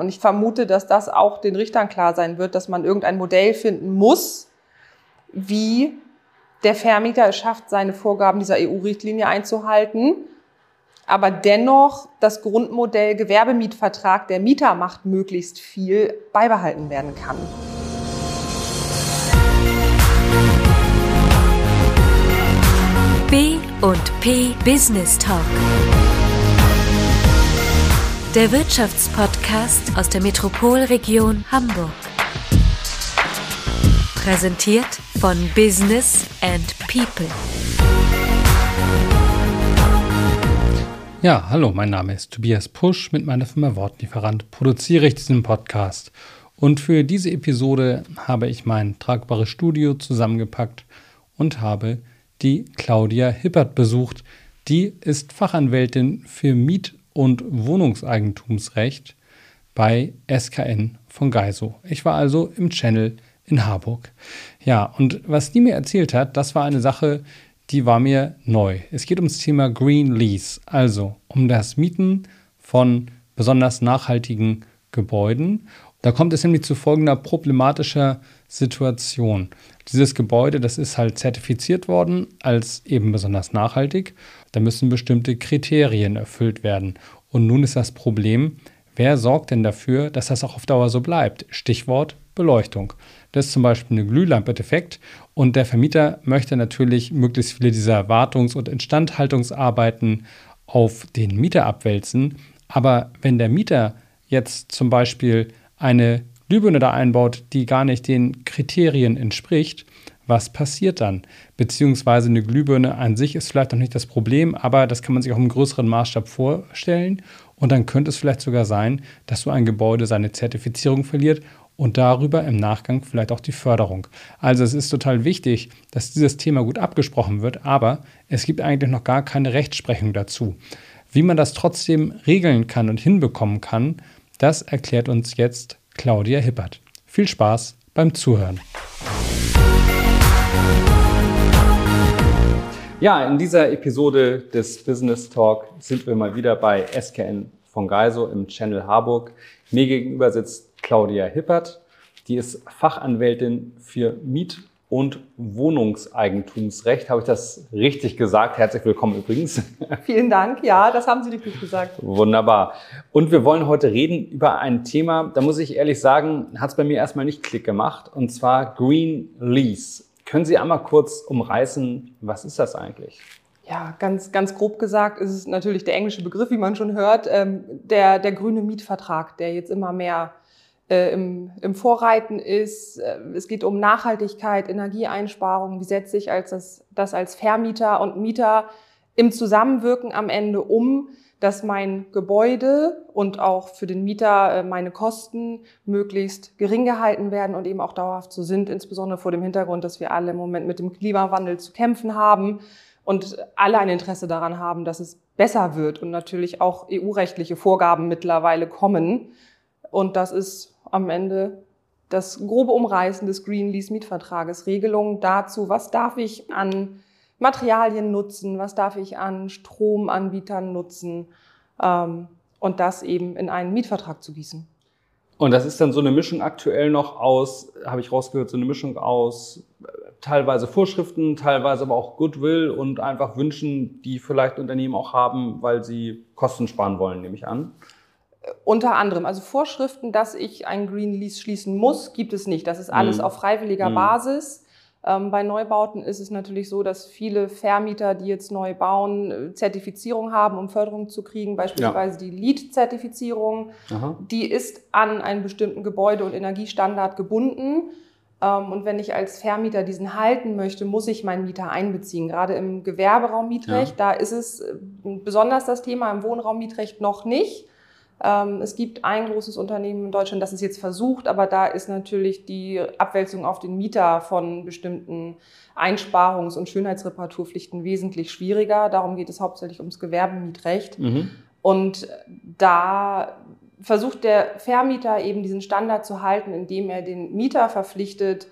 Und ich vermute, dass das auch den Richtern klar sein wird, dass man irgendein Modell finden muss, wie der Vermieter es schafft, seine Vorgaben dieser EU-Richtlinie einzuhalten, aber dennoch das Grundmodell Gewerbemietvertrag, der Mieter macht möglichst viel, beibehalten werden kann. B und P Business Talk. Der Wirtschaftspodcast aus der Metropolregion Hamburg. Präsentiert von Business and People. Ja, hallo, mein Name ist Tobias Pusch. Mit meiner Firma Wortlieferant produziere ich diesen Podcast. Und für diese Episode habe ich mein tragbares Studio zusammengepackt und habe die Claudia Hippert besucht. Die ist Fachanwältin für Miet- und Wohnungseigentumsrecht bei SKN von Geiso. Ich war also im Channel in Harburg. Ja, und was die mir erzählt hat, das war eine Sache, die war mir neu. Es geht ums Thema Green Lease, also um das Mieten von besonders nachhaltigen Gebäuden. Da kommt es nämlich zu folgender problematischer Situation. Dieses Gebäude, das ist halt zertifiziert worden als eben besonders nachhaltig. Da müssen bestimmte Kriterien erfüllt werden. Und nun ist das Problem, wer sorgt denn dafür, dass das auch auf Dauer so bleibt? Stichwort Beleuchtung. Das ist zum Beispiel eine Glühlampe-Defekt und der Vermieter möchte natürlich möglichst viele dieser Wartungs- und Instandhaltungsarbeiten auf den Mieter abwälzen. Aber wenn der Mieter jetzt zum Beispiel eine Glühbirne da einbaut, die gar nicht den Kriterien entspricht, was passiert dann? Beziehungsweise eine Glühbirne an sich ist vielleicht noch nicht das Problem, aber das kann man sich auch im größeren Maßstab vorstellen. Und dann könnte es vielleicht sogar sein, dass so ein Gebäude seine Zertifizierung verliert und darüber im Nachgang vielleicht auch die Förderung. Also es ist total wichtig, dass dieses Thema gut abgesprochen wird, aber es gibt eigentlich noch gar keine Rechtsprechung dazu. Wie man das trotzdem regeln kann und hinbekommen kann, das erklärt uns jetzt Claudia Hippert. Viel Spaß beim Zuhören. Ja, in dieser Episode des Business Talk sind wir mal wieder bei SKN von Geiso im Channel Harburg. Mir gegenüber sitzt Claudia Hippert. Die ist Fachanwältin für Miet- und Wohnungseigentumsrecht. Habe ich das richtig gesagt? Herzlich willkommen übrigens. Vielen Dank. Ja, das haben Sie richtig gesagt. Wunderbar. Und wir wollen heute reden über ein Thema, da muss ich ehrlich sagen, hat es bei mir erstmal nicht Klick gemacht, und zwar Green Lease. Können Sie einmal kurz umreißen, was ist das eigentlich? Ja, ganz, ganz grob gesagt ist es natürlich der englische Begriff, wie man schon hört, ähm, der, der grüne Mietvertrag, der jetzt immer mehr äh, im, im Vorreiten ist. Äh, es geht um Nachhaltigkeit, Energieeinsparung. Wie setze ich als das, das als Vermieter und Mieter im Zusammenwirken am Ende um, dass mein Gebäude und auch für den Mieter äh, meine Kosten möglichst gering gehalten werden und eben auch dauerhaft so sind, insbesondere vor dem Hintergrund, dass wir alle im Moment mit dem Klimawandel zu kämpfen haben und alle ein Interesse daran haben, dass es besser wird und natürlich auch EU-rechtliche Vorgaben mittlerweile kommen. Und das ist am Ende das grobe Umreißen des Green Lease Mietvertrages. Regelungen dazu, was darf ich an Materialien nutzen, was darf ich an Stromanbietern nutzen ähm, und das eben in einen Mietvertrag zu gießen. Und das ist dann so eine Mischung aktuell noch aus, habe ich rausgehört, so eine Mischung aus äh, teilweise Vorschriften, teilweise aber auch Goodwill und einfach Wünschen, die vielleicht Unternehmen auch haben, weil sie Kosten sparen wollen, nehme ich an. Unter anderem, also Vorschriften, dass ich einen Green Lease schließen muss, gibt es nicht. Das ist alles mhm. auf freiwilliger mhm. Basis. Ähm, bei Neubauten ist es natürlich so, dass viele Vermieter, die jetzt neu bauen, äh, Zertifizierung haben, um Förderung zu kriegen, beispielsweise ja. die LEED-Zertifizierung. Die ist an einen bestimmten Gebäude- und Energiestandard gebunden. Ähm, und wenn ich als Vermieter diesen halten möchte, muss ich meinen Mieter einbeziehen. Gerade im Gewerberaummietrecht, ja. da ist es äh, besonders das Thema, im Wohnraummietrecht noch nicht. Ähm, es gibt ein großes Unternehmen in Deutschland, das es jetzt versucht, aber da ist natürlich die Abwälzung auf den Mieter von bestimmten Einsparungs- und Schönheitsreparaturpflichten wesentlich schwieriger. Darum geht es hauptsächlich ums Gewerbemietrecht. Mhm. Und da versucht der Vermieter eben diesen Standard zu halten, indem er den Mieter verpflichtet,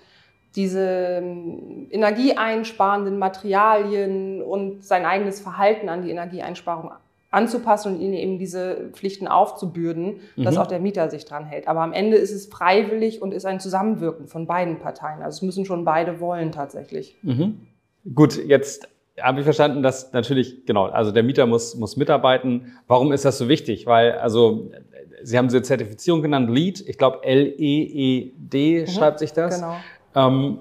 diese ähm, energieeinsparenden Materialien und sein eigenes Verhalten an die Energieeinsparung anzupassen und ihnen eben diese Pflichten aufzubürden, mhm. dass auch der Mieter sich dran hält. Aber am Ende ist es freiwillig und ist ein Zusammenwirken von beiden Parteien. Also es müssen schon beide wollen tatsächlich. Mhm. Gut, jetzt habe ich verstanden, dass natürlich, genau, also der Mieter muss, muss mitarbeiten. Warum ist das so wichtig? Weil, also, Sie haben diese Zertifizierung genannt, LEED, ich glaube L-E-E-D mhm, schreibt sich das. Genau. Ähm,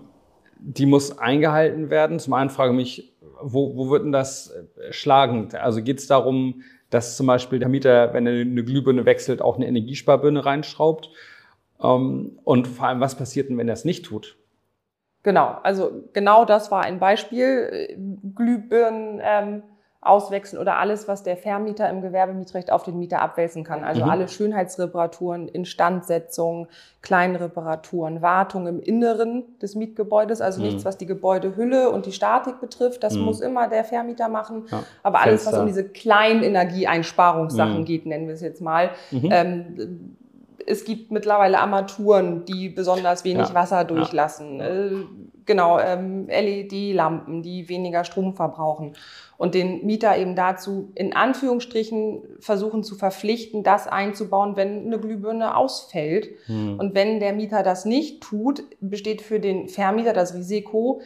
die muss eingehalten werden. Zum einen frage ich mich, wo, wo wird denn das äh, schlagend? Also geht es darum, dass zum Beispiel der Mieter, wenn er eine Glühbirne wechselt, auch eine Energiesparbirne reinschraubt? Ähm, und vor allem, was passiert denn, wenn er es nicht tut? Genau, also genau das war ein Beispiel. Glühbirnen ähm, auswechseln oder alles, was der Vermieter im Gewerbemietrecht auf den Mieter abwälzen kann. Also mhm. alle Schönheitsreparaturen, Instandsetzung, Kleinreparaturen, Wartung im Inneren des Mietgebäudes, also mhm. nichts, was die Gebäudehülle und die Statik betrifft, das mhm. muss immer der Vermieter machen. Ja. Aber alles, was um diese kleinen Energieeinsparungssachen mhm. geht, nennen wir es jetzt mal, mhm. ähm, es gibt mittlerweile Armaturen, die besonders wenig ja. Wasser durchlassen. Ja. Äh, genau, ähm, LED-Lampen, die weniger Strom verbrauchen. Und den Mieter eben dazu in Anführungsstrichen versuchen zu verpflichten, das einzubauen, wenn eine Glühbirne ausfällt. Hm. Und wenn der Mieter das nicht tut, besteht für den Vermieter das Risiko,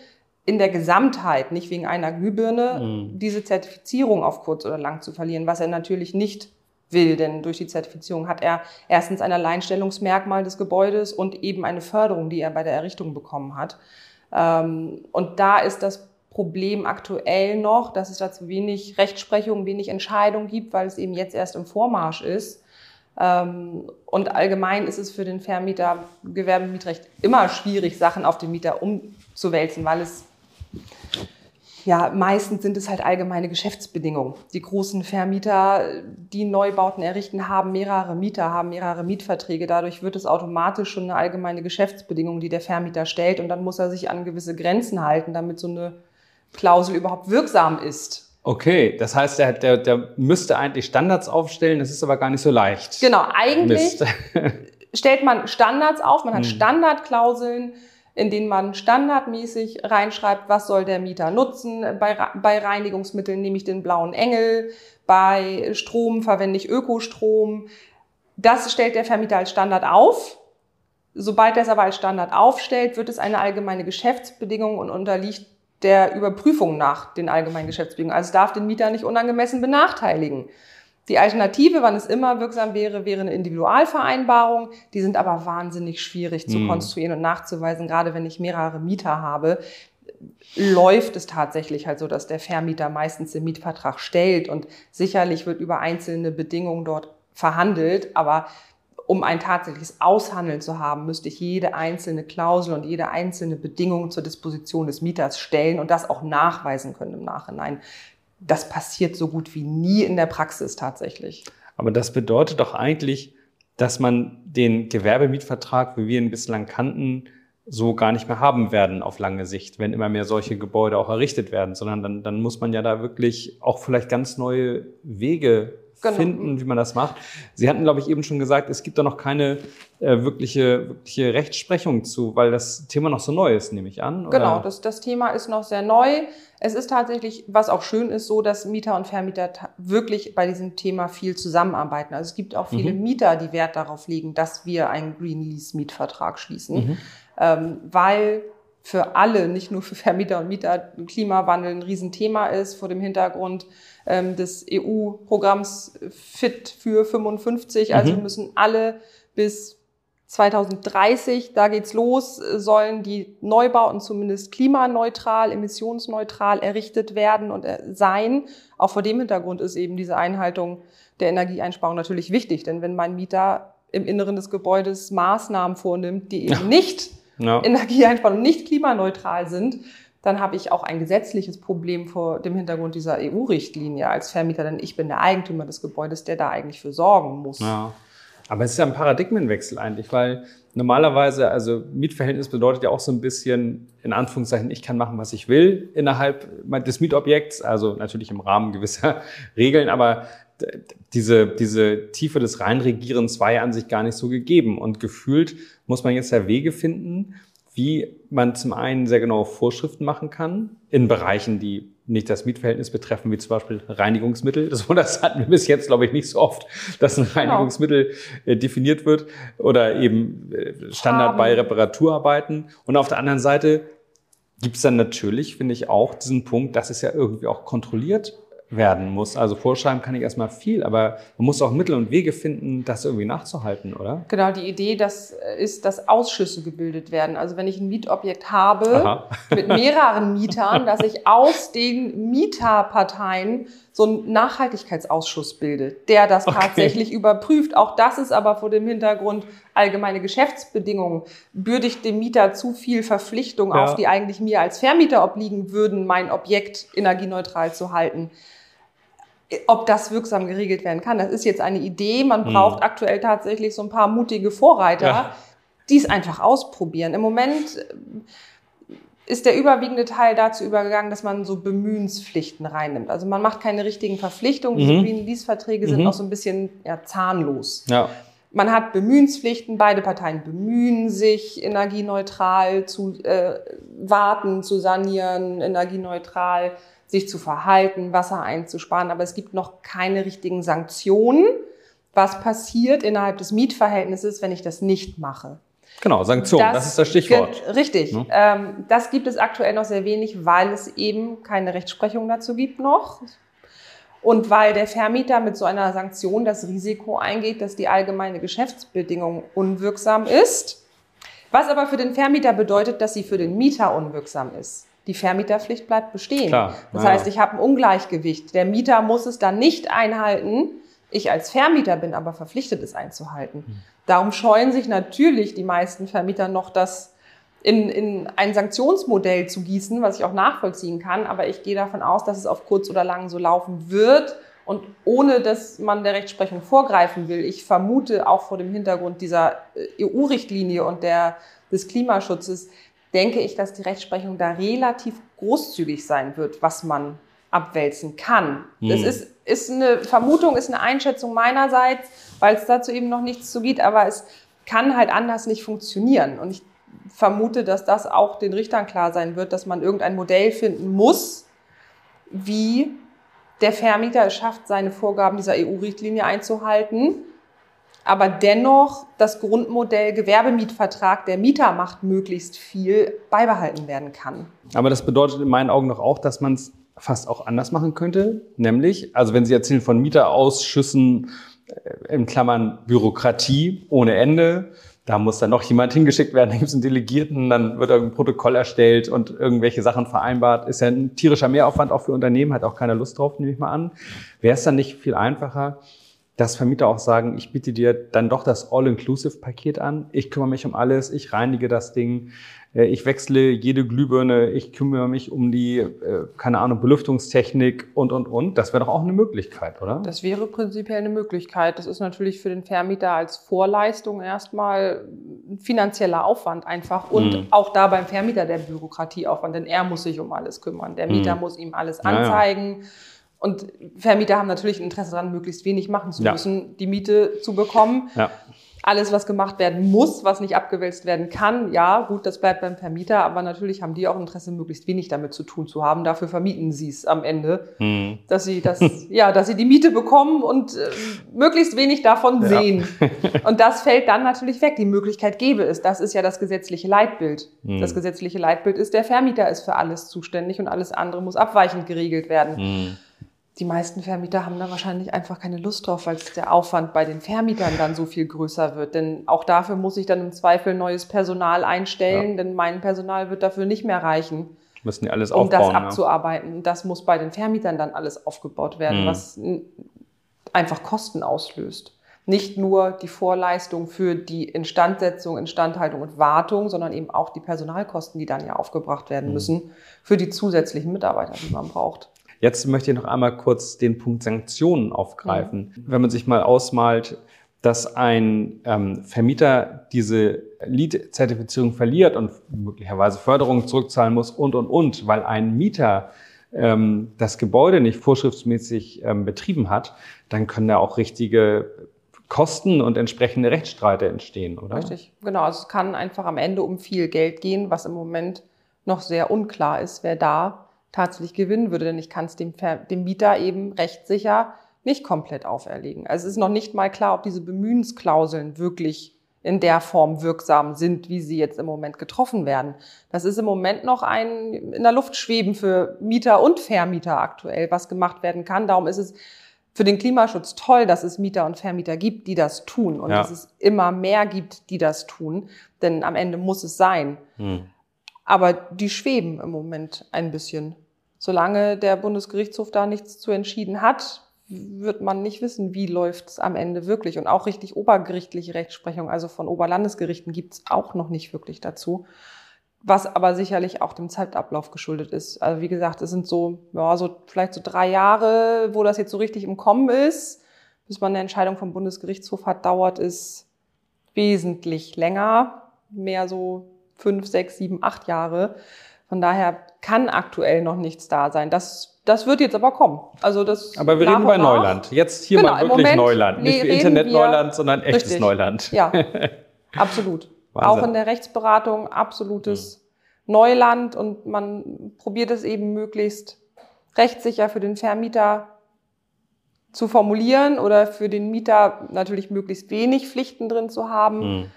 in der Gesamtheit, nicht wegen einer Glühbirne, hm. diese Zertifizierung auf kurz oder lang zu verlieren, was er natürlich nicht will. Denn durch die Zertifizierung hat er erstens ein Alleinstellungsmerkmal des Gebäudes und eben eine Förderung, die er bei der Errichtung bekommen hat. Ähm, und da ist das Problem aktuell noch, dass es dazu wenig Rechtsprechung, wenig Entscheidung gibt, weil es eben jetzt erst im Vormarsch ist. Ähm, und allgemein ist es für den Vermieter Gewerbemietrecht immer schwierig, Sachen auf den Mieter umzuwälzen, weil es ja, meistens sind es halt allgemeine Geschäftsbedingungen. Die großen Vermieter, die Neubauten errichten, haben mehrere Mieter, haben mehrere Mietverträge. Dadurch wird es automatisch schon eine allgemeine Geschäftsbedingung, die der Vermieter stellt. Und dann muss er sich an gewisse Grenzen halten, damit so eine Klausel überhaupt wirksam ist. Okay, das heißt, der, der, der müsste eigentlich Standards aufstellen, das ist aber gar nicht so leicht. Genau, eigentlich stellt man Standards auf, man hat hm. Standardklauseln in denen man standardmäßig reinschreibt, was soll der Mieter nutzen. Bei, bei Reinigungsmitteln nehme ich den blauen Engel, bei Strom verwende ich Ökostrom. Das stellt der Vermieter als Standard auf. Sobald er es aber als Standard aufstellt, wird es eine allgemeine Geschäftsbedingung und unterliegt der Überprüfung nach den allgemeinen Geschäftsbedingungen. Also es darf den Mieter nicht unangemessen benachteiligen. Die Alternative, wann es immer wirksam wäre, wäre eine Individualvereinbarung. Die sind aber wahnsinnig schwierig zu mhm. konstruieren und nachzuweisen. Gerade wenn ich mehrere Mieter habe, läuft es tatsächlich halt so, dass der Vermieter meistens den Mietvertrag stellt und sicherlich wird über einzelne Bedingungen dort verhandelt, aber um ein tatsächliches Aushandeln zu haben, müsste ich jede einzelne Klausel und jede einzelne Bedingung zur Disposition des Mieters stellen und das auch nachweisen können im Nachhinein das passiert so gut wie nie in der Praxis tatsächlich. Aber das bedeutet doch eigentlich, dass man den Gewerbemietvertrag, wie wir ihn bislang kannten, so gar nicht mehr haben werden auf lange Sicht, wenn immer mehr solche Gebäude auch errichtet werden, sondern dann, dann muss man ja da wirklich auch vielleicht ganz neue Wege genau. finden, wie man das macht. Sie hatten, glaube ich, eben schon gesagt, es gibt da noch keine äh, wirkliche, wirkliche Rechtsprechung zu, weil das Thema noch so neu ist, nehme ich an. Oder? Genau, das, das Thema ist noch sehr neu. Es ist tatsächlich, was auch schön ist, so, dass Mieter und Vermieter wirklich bei diesem Thema viel zusammenarbeiten. Also es gibt auch viele mhm. Mieter, die Wert darauf legen, dass wir einen Green Lease Mietvertrag schließen, mhm. ähm, weil für alle, nicht nur für Vermieter und Mieter, Klimawandel ein Riesenthema ist vor dem Hintergrund ähm, des EU-Programms Fit für 55. Also mhm. müssen alle bis 2030, da geht's los, sollen die Neubauten zumindest klimaneutral, emissionsneutral errichtet werden und äh, sein. Auch vor dem Hintergrund ist eben diese Einhaltung der Energieeinsparung natürlich wichtig, denn wenn mein Mieter im Inneren des Gebäudes Maßnahmen vornimmt, die eben nicht ja. Energieeinsparung nicht klimaneutral sind, dann habe ich auch ein gesetzliches Problem vor dem Hintergrund dieser EU-Richtlinie als Vermieter, denn ich bin der Eigentümer des Gebäudes, der da eigentlich für sorgen muss. Ja. Aber es ist ja ein Paradigmenwechsel eigentlich, weil normalerweise, also Mietverhältnis bedeutet ja auch so ein bisschen, in Anführungszeichen, ich kann machen, was ich will innerhalb des Mietobjekts, also natürlich im Rahmen gewisser Regeln, aber diese, diese Tiefe des Reinregierens war ja an sich gar nicht so gegeben. Und gefühlt muss man jetzt ja Wege finden, wie man zum einen sehr genaue Vorschriften machen kann in Bereichen, die nicht das Mietverhältnis betreffen, wie zum Beispiel Reinigungsmittel. Das, das hatten wir bis jetzt, glaube ich, nicht so oft, dass ein genau. Reinigungsmittel genau. definiert wird oder eben äh, Standard bei Reparaturarbeiten. Und auf der anderen Seite gibt es dann natürlich, finde ich, auch diesen Punkt, dass es ja irgendwie auch kontrolliert werden muss. Also vorschreiben kann ich erstmal viel, aber man muss auch Mittel und Wege finden, das irgendwie nachzuhalten, oder? Genau, die Idee das ist, dass Ausschüsse gebildet werden. Also wenn ich ein Mietobjekt habe mit mehreren Mietern, dass ich aus den Mieterparteien so einen Nachhaltigkeitsausschuss bilde, der das okay. tatsächlich überprüft. Auch das ist aber vor dem Hintergrund allgemeine Geschäftsbedingungen. Bürde ich dem Mieter zu viel Verpflichtung ja. auf, die eigentlich mir als Vermieter obliegen würden, mein Objekt energieneutral zu halten ob das wirksam geregelt werden kann. Das ist jetzt eine Idee. Man hm. braucht hm. aktuell tatsächlich so ein paar mutige Vorreiter, ja. die es einfach ausprobieren. Im Moment äh, ist der überwiegende Teil dazu übergegangen, dass man so Bemühenspflichten reinnimmt. Also man macht keine richtigen Verpflichtungen. Mhm. Diese Green Lease-Verträge sind mhm. auch so ein bisschen ja, zahnlos. Ja. Man hat Bemühenspflichten, beide Parteien bemühen sich, energieneutral zu äh, warten, zu sanieren, energieneutral sich zu verhalten, Wasser einzusparen, aber es gibt noch keine richtigen Sanktionen. Was passiert innerhalb des Mietverhältnisses, wenn ich das nicht mache? Genau, Sanktionen, das, das ist das Stichwort. Richtig. Ne? Ähm, das gibt es aktuell noch sehr wenig, weil es eben keine Rechtsprechung dazu gibt noch. Und weil der Vermieter mit so einer Sanktion das Risiko eingeht, dass die allgemeine Geschäftsbedingung unwirksam ist. Was aber für den Vermieter bedeutet, dass sie für den Mieter unwirksam ist. Die Vermieterpflicht bleibt bestehen. Klar, das ja. heißt, ich habe ein Ungleichgewicht. Der Mieter muss es dann nicht einhalten. Ich als Vermieter bin aber verpflichtet, es einzuhalten. Hm. Darum scheuen sich natürlich die meisten Vermieter noch, das in, in ein Sanktionsmodell zu gießen, was ich auch nachvollziehen kann. Aber ich gehe davon aus, dass es auf kurz oder lang so laufen wird. Und ohne dass man der Rechtsprechung vorgreifen will, ich vermute auch vor dem Hintergrund dieser äh, EU-Richtlinie und der, des Klimaschutzes, denke ich, dass die Rechtsprechung da relativ großzügig sein wird, was man abwälzen kann. Hm. Das ist, ist eine Vermutung, ist eine Einschätzung meinerseits, weil es dazu eben noch nichts zu gibt, aber es kann halt anders nicht funktionieren. Und ich vermute, dass das auch den Richtern klar sein wird, dass man irgendein Modell finden muss, wie der Vermieter es schafft, seine Vorgaben dieser EU-Richtlinie einzuhalten aber dennoch das Grundmodell Gewerbemietvertrag, der Mieter macht möglichst viel, beibehalten werden kann. Aber das bedeutet in meinen Augen doch auch, dass man es fast auch anders machen könnte. Nämlich, also wenn Sie erzählen von Mieterausschüssen, äh, in Klammern Bürokratie ohne Ende, da muss dann noch jemand hingeschickt werden, da gibt es einen Delegierten, dann wird ein Protokoll erstellt und irgendwelche Sachen vereinbart. Ist ja ein tierischer Mehraufwand auch für Unternehmen, hat auch keiner Lust drauf, nehme ich mal an. Wäre es dann nicht viel einfacher, dass Vermieter auch sagen, ich biete dir dann doch das All-Inclusive-Paket an. Ich kümmere mich um alles, ich reinige das Ding, äh, ich wechsle jede Glühbirne, ich kümmere mich um die, äh, keine Ahnung, Belüftungstechnik und, und, und. Das wäre doch auch eine Möglichkeit, oder? Das wäre prinzipiell eine Möglichkeit. Das ist natürlich für den Vermieter als Vorleistung erstmal ein finanzieller Aufwand einfach und mhm. auch da beim Vermieter der Bürokratieaufwand, denn er muss sich um alles kümmern. Der Mieter mhm. muss ihm alles anzeigen. Ja, ja und Vermieter haben natürlich ein Interesse daran, möglichst wenig machen zu müssen, ja. die Miete zu bekommen. Ja. Alles, was gemacht werden muss, was nicht abgewälzt werden kann, ja, gut, das bleibt beim Vermieter, aber natürlich haben die auch Interesse, möglichst wenig damit zu tun zu haben. Dafür vermieten sie es am Ende, hm. dass sie das, ja, dass sie die Miete bekommen und äh, möglichst wenig davon ja. sehen. und das fällt dann natürlich weg. Die Möglichkeit gäbe es. Das ist ja das gesetzliche Leitbild. Hm. Das gesetzliche Leitbild ist, der Vermieter ist für alles zuständig und alles andere muss abweichend geregelt werden. Hm die meisten Vermieter haben da wahrscheinlich einfach keine Lust drauf, weil der Aufwand bei den Vermietern dann so viel größer wird. Denn auch dafür muss ich dann im Zweifel neues Personal einstellen, ja. denn mein Personal wird dafür nicht mehr reichen. Müssen die alles um aufbauen. Um das abzuarbeiten. Ja. Das muss bei den Vermietern dann alles aufgebaut werden, mhm. was einfach Kosten auslöst. Nicht nur die Vorleistung für die Instandsetzung, Instandhaltung und Wartung, sondern eben auch die Personalkosten, die dann ja aufgebracht werden mhm. müssen für die zusätzlichen Mitarbeiter, die man braucht. Jetzt möchte ich noch einmal kurz den Punkt Sanktionen aufgreifen. Mhm. Wenn man sich mal ausmalt, dass ein ähm, Vermieter diese LEED-Zertifizierung verliert und möglicherweise Förderungen zurückzahlen muss und, und, und, weil ein Mieter ähm, das Gebäude nicht vorschriftsmäßig ähm, betrieben hat, dann können da auch richtige Kosten und entsprechende Rechtsstreite entstehen, oder? Richtig, genau. Also es kann einfach am Ende um viel Geld gehen, was im Moment noch sehr unklar ist, wer da tatsächlich gewinnen würde. Denn ich kann es dem, dem Mieter eben rechtssicher nicht komplett auferlegen. Also es ist noch nicht mal klar, ob diese Bemühensklauseln wirklich in der Form wirksam sind, wie sie jetzt im Moment getroffen werden. Das ist im Moment noch ein in der Luft schweben für Mieter und Vermieter aktuell, was gemacht werden kann. Darum ist es für den Klimaschutz toll, dass es Mieter und Vermieter gibt, die das tun und ja. dass es immer mehr gibt, die das tun, denn am Ende muss es sein. Hm. Aber die schweben im Moment ein bisschen. Solange der Bundesgerichtshof da nichts zu entschieden hat, wird man nicht wissen, wie läuft es am Ende wirklich. Und auch richtig obergerichtliche Rechtsprechung, also von Oberlandesgerichten, gibt es auch noch nicht wirklich dazu. Was aber sicherlich auch dem Zeitablauf geschuldet ist. Also wie gesagt, es sind so, ja, so vielleicht so drei Jahre, wo das jetzt so richtig im Kommen ist, bis man eine Entscheidung vom Bundesgerichtshof hat, dauert es wesentlich länger, mehr so fünf, sechs, sieben, acht Jahre. Von daher kann aktuell noch nichts da sein. Das, das wird jetzt aber kommen. Also das aber wir reden bei nach. Neuland. Jetzt hier genau, mal wirklich Neuland. Nicht Internet-Neuland, sondern echtes richtig. Neuland. Ja, absolut. Wahnsinn. Auch in der Rechtsberatung absolutes mhm. Neuland und man probiert es eben möglichst rechtssicher für den Vermieter zu formulieren oder für den Mieter natürlich möglichst wenig Pflichten drin zu haben. Mhm.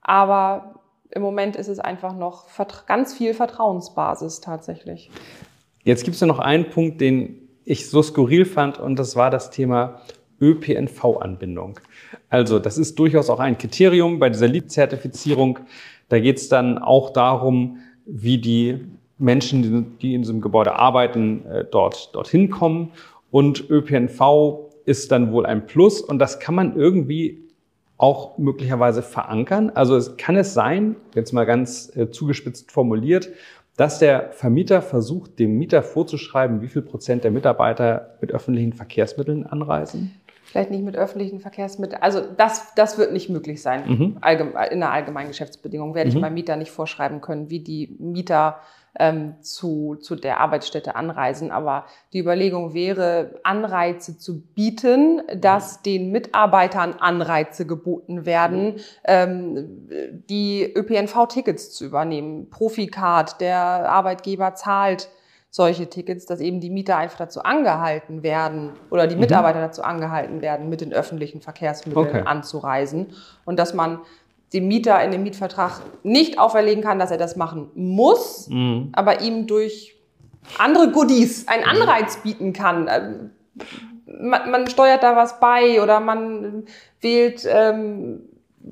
Aber im Moment ist es einfach noch ganz viel Vertrauensbasis tatsächlich. Jetzt gibt es ja noch einen Punkt, den ich so skurril fand, und das war das Thema ÖPNV-Anbindung. Also das ist durchaus auch ein Kriterium bei dieser LEED-Zertifizierung. Da geht es dann auch darum, wie die Menschen, die in diesem Gebäude arbeiten, äh, dort dorthin kommen. Und ÖPNV ist dann wohl ein Plus und das kann man irgendwie auch möglicherweise verankern? Also es, kann es sein, jetzt mal ganz äh, zugespitzt formuliert, dass der Vermieter versucht, dem Mieter vorzuschreiben, wie viel Prozent der Mitarbeiter mit öffentlichen Verkehrsmitteln anreisen? Vielleicht nicht mit öffentlichen Verkehrsmitteln. Also das, das wird nicht möglich sein. Mhm. in der allgemeinen Geschäftsbedingung werde mhm. ich meinem Mieter nicht vorschreiben können, wie die Mieter ähm, zu, zu der Arbeitsstätte anreisen. Aber die Überlegung wäre, Anreize zu bieten, dass den Mitarbeitern Anreize geboten werden, ähm, die ÖPNV-Tickets zu übernehmen. Proficard, der Arbeitgeber zahlt solche Tickets, dass eben die Mieter einfach dazu angehalten werden oder die mhm. Mitarbeiter dazu angehalten werden, mit den öffentlichen Verkehrsmitteln okay. anzureisen und dass man dem Mieter in dem Mietvertrag nicht auferlegen kann, dass er das machen muss, mhm. aber ihm durch andere Goodies einen Anreiz bieten kann. Ähm, man, man steuert da was bei oder man wählt, ähm,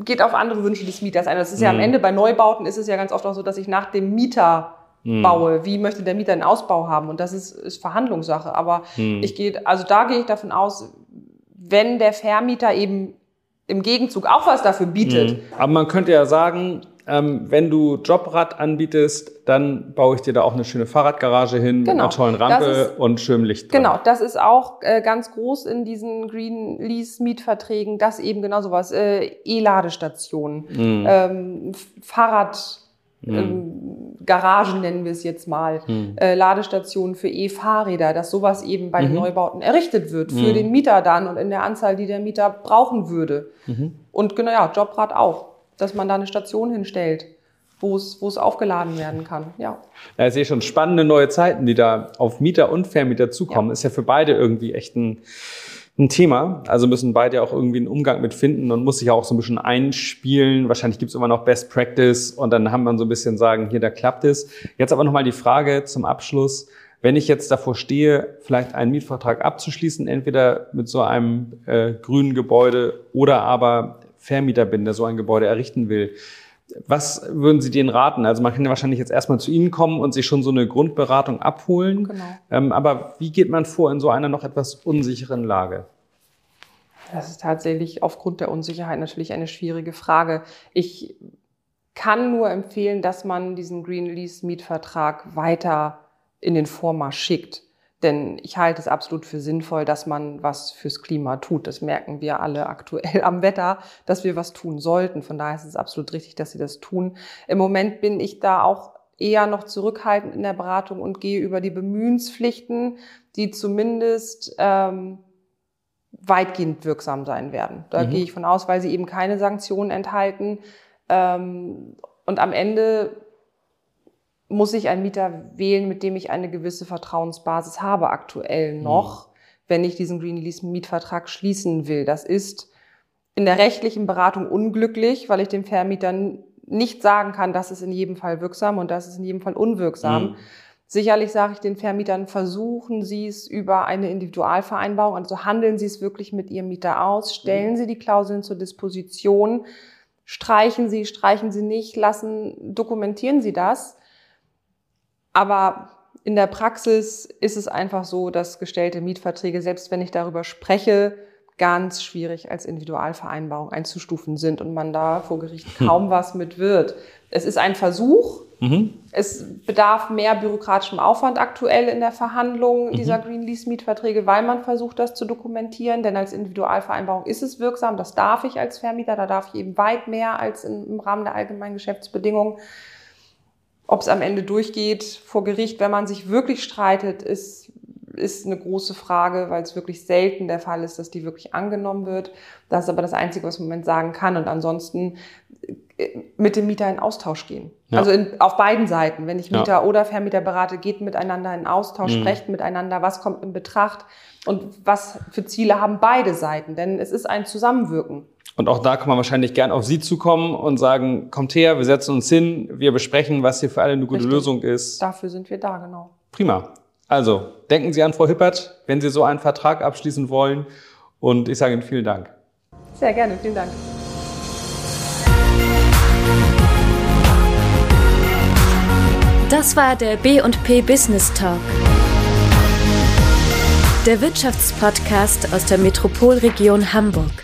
geht auf andere Wünsche des Mieters ein. Das ist ja am mhm. Ende bei Neubauten ist es ja ganz oft auch so, dass ich nach dem Mieter mhm. baue. Wie möchte der Mieter einen Ausbau haben? Und das ist, ist Verhandlungssache. Aber mhm. ich gehe, also da gehe ich davon aus, wenn der Vermieter eben im Gegenzug auch was dafür bietet. Mhm. Aber man könnte ja sagen, ähm, wenn du Jobrad anbietest, dann baue ich dir da auch eine schöne Fahrradgarage hin genau. mit einer tollen Rampe ist, und schönem Licht drin. Genau, das ist auch äh, ganz groß in diesen Green Lease Mietverträgen, dass eben genau sowas, äh, E-Ladestationen, mhm. ähm, Fahrrad. Ähm, Garagen nennen wir es jetzt mal, mhm. äh, Ladestationen für E-Fahrräder, dass sowas eben bei mhm. den Neubauten errichtet wird für mhm. den Mieter dann und in der Anzahl, die der Mieter brauchen würde. Mhm. Und genau, ja, Jobrad auch, dass man da eine Station hinstellt wo es, wo es aufgeladen werden kann. Ja. Ja, ich sehe schon spannende neue Zeiten, die da auf Mieter und Vermieter zukommen. Ja. Ist ja für beide irgendwie echt ein, ein Thema. Also müssen beide auch irgendwie einen Umgang mit finden und muss sich auch so ein bisschen einspielen. Wahrscheinlich gibt es immer noch Best Practice und dann haben wir so ein bisschen sagen, hier, da klappt es. Jetzt aber nochmal die Frage zum Abschluss. Wenn ich jetzt davor stehe, vielleicht einen Mietvertrag abzuschließen, entweder mit so einem äh, grünen Gebäude oder aber Vermieter bin, der so ein Gebäude errichten will, was würden Sie denen raten? Also man kann ja wahrscheinlich jetzt erstmal zu Ihnen kommen und sich schon so eine Grundberatung abholen. Genau. Ähm, aber wie geht man vor in so einer noch etwas unsicheren Lage? Das ist tatsächlich aufgrund der Unsicherheit natürlich eine schwierige Frage. Ich kann nur empfehlen, dass man diesen Green Lease Mietvertrag weiter in den Vormarsch schickt. Denn ich halte es absolut für sinnvoll, dass man was fürs Klima tut. Das merken wir alle aktuell am Wetter, dass wir was tun sollten. Von daher ist es absolut richtig, dass sie das tun. Im Moment bin ich da auch eher noch zurückhaltend in der Beratung und gehe über die Bemühenspflichten, die zumindest ähm, weitgehend wirksam sein werden. Da mhm. gehe ich von aus, weil sie eben keine Sanktionen enthalten. Ähm, und am Ende muss ich einen Mieter wählen, mit dem ich eine gewisse Vertrauensbasis habe aktuell noch, mhm. wenn ich diesen Green Lease Mietvertrag schließen will. Das ist in der rechtlichen Beratung unglücklich, weil ich dem Vermieter nicht sagen kann, das ist in jedem Fall wirksam und das ist in jedem Fall unwirksam. Mhm. Sicherlich sage ich den Vermietern, versuchen Sie es über eine Individualvereinbarung, also handeln Sie es wirklich mit Ihrem Mieter aus, stellen mhm. Sie die Klauseln zur Disposition, streichen Sie, streichen Sie nicht, lassen, dokumentieren Sie das. Aber in der Praxis ist es einfach so, dass gestellte Mietverträge, selbst wenn ich darüber spreche, ganz schwierig als Individualvereinbarung einzustufen sind und man da vor Gericht hm. kaum was mit wird. Es ist ein Versuch. Mhm. Es bedarf mehr bürokratischem Aufwand aktuell in der Verhandlung mhm. dieser Green Lease Mietverträge, weil man versucht, das zu dokumentieren. Denn als Individualvereinbarung ist es wirksam. Das darf ich als Vermieter. Da darf ich eben weit mehr als im Rahmen der allgemeinen Geschäftsbedingungen. Ob es am Ende durchgeht vor Gericht, wenn man sich wirklich streitet, ist ist eine große Frage, weil es wirklich selten der Fall ist, dass die wirklich angenommen wird. Das ist aber das Einzige, was man im Moment sagen kann. Und ansonsten äh, mit dem Mieter in Austausch gehen. Ja. Also in, auf beiden Seiten. Wenn ich Mieter ja. oder Vermieter berate, geht miteinander in Austausch, mhm. sprecht miteinander, was kommt in Betracht und was für Ziele haben beide Seiten. Denn es ist ein Zusammenwirken. Und auch da kann man wahrscheinlich gern auf Sie zukommen und sagen, kommt her, wir setzen uns hin, wir besprechen, was hier für alle eine gute Richtig. Lösung ist. Dafür sind wir da, genau. Prima. Also, denken Sie an Frau Hippert, wenn Sie so einen Vertrag abschließen wollen. Und ich sage Ihnen vielen Dank. Sehr gerne, vielen Dank. Das war der B&P Business Talk. Der Wirtschaftspodcast aus der Metropolregion Hamburg.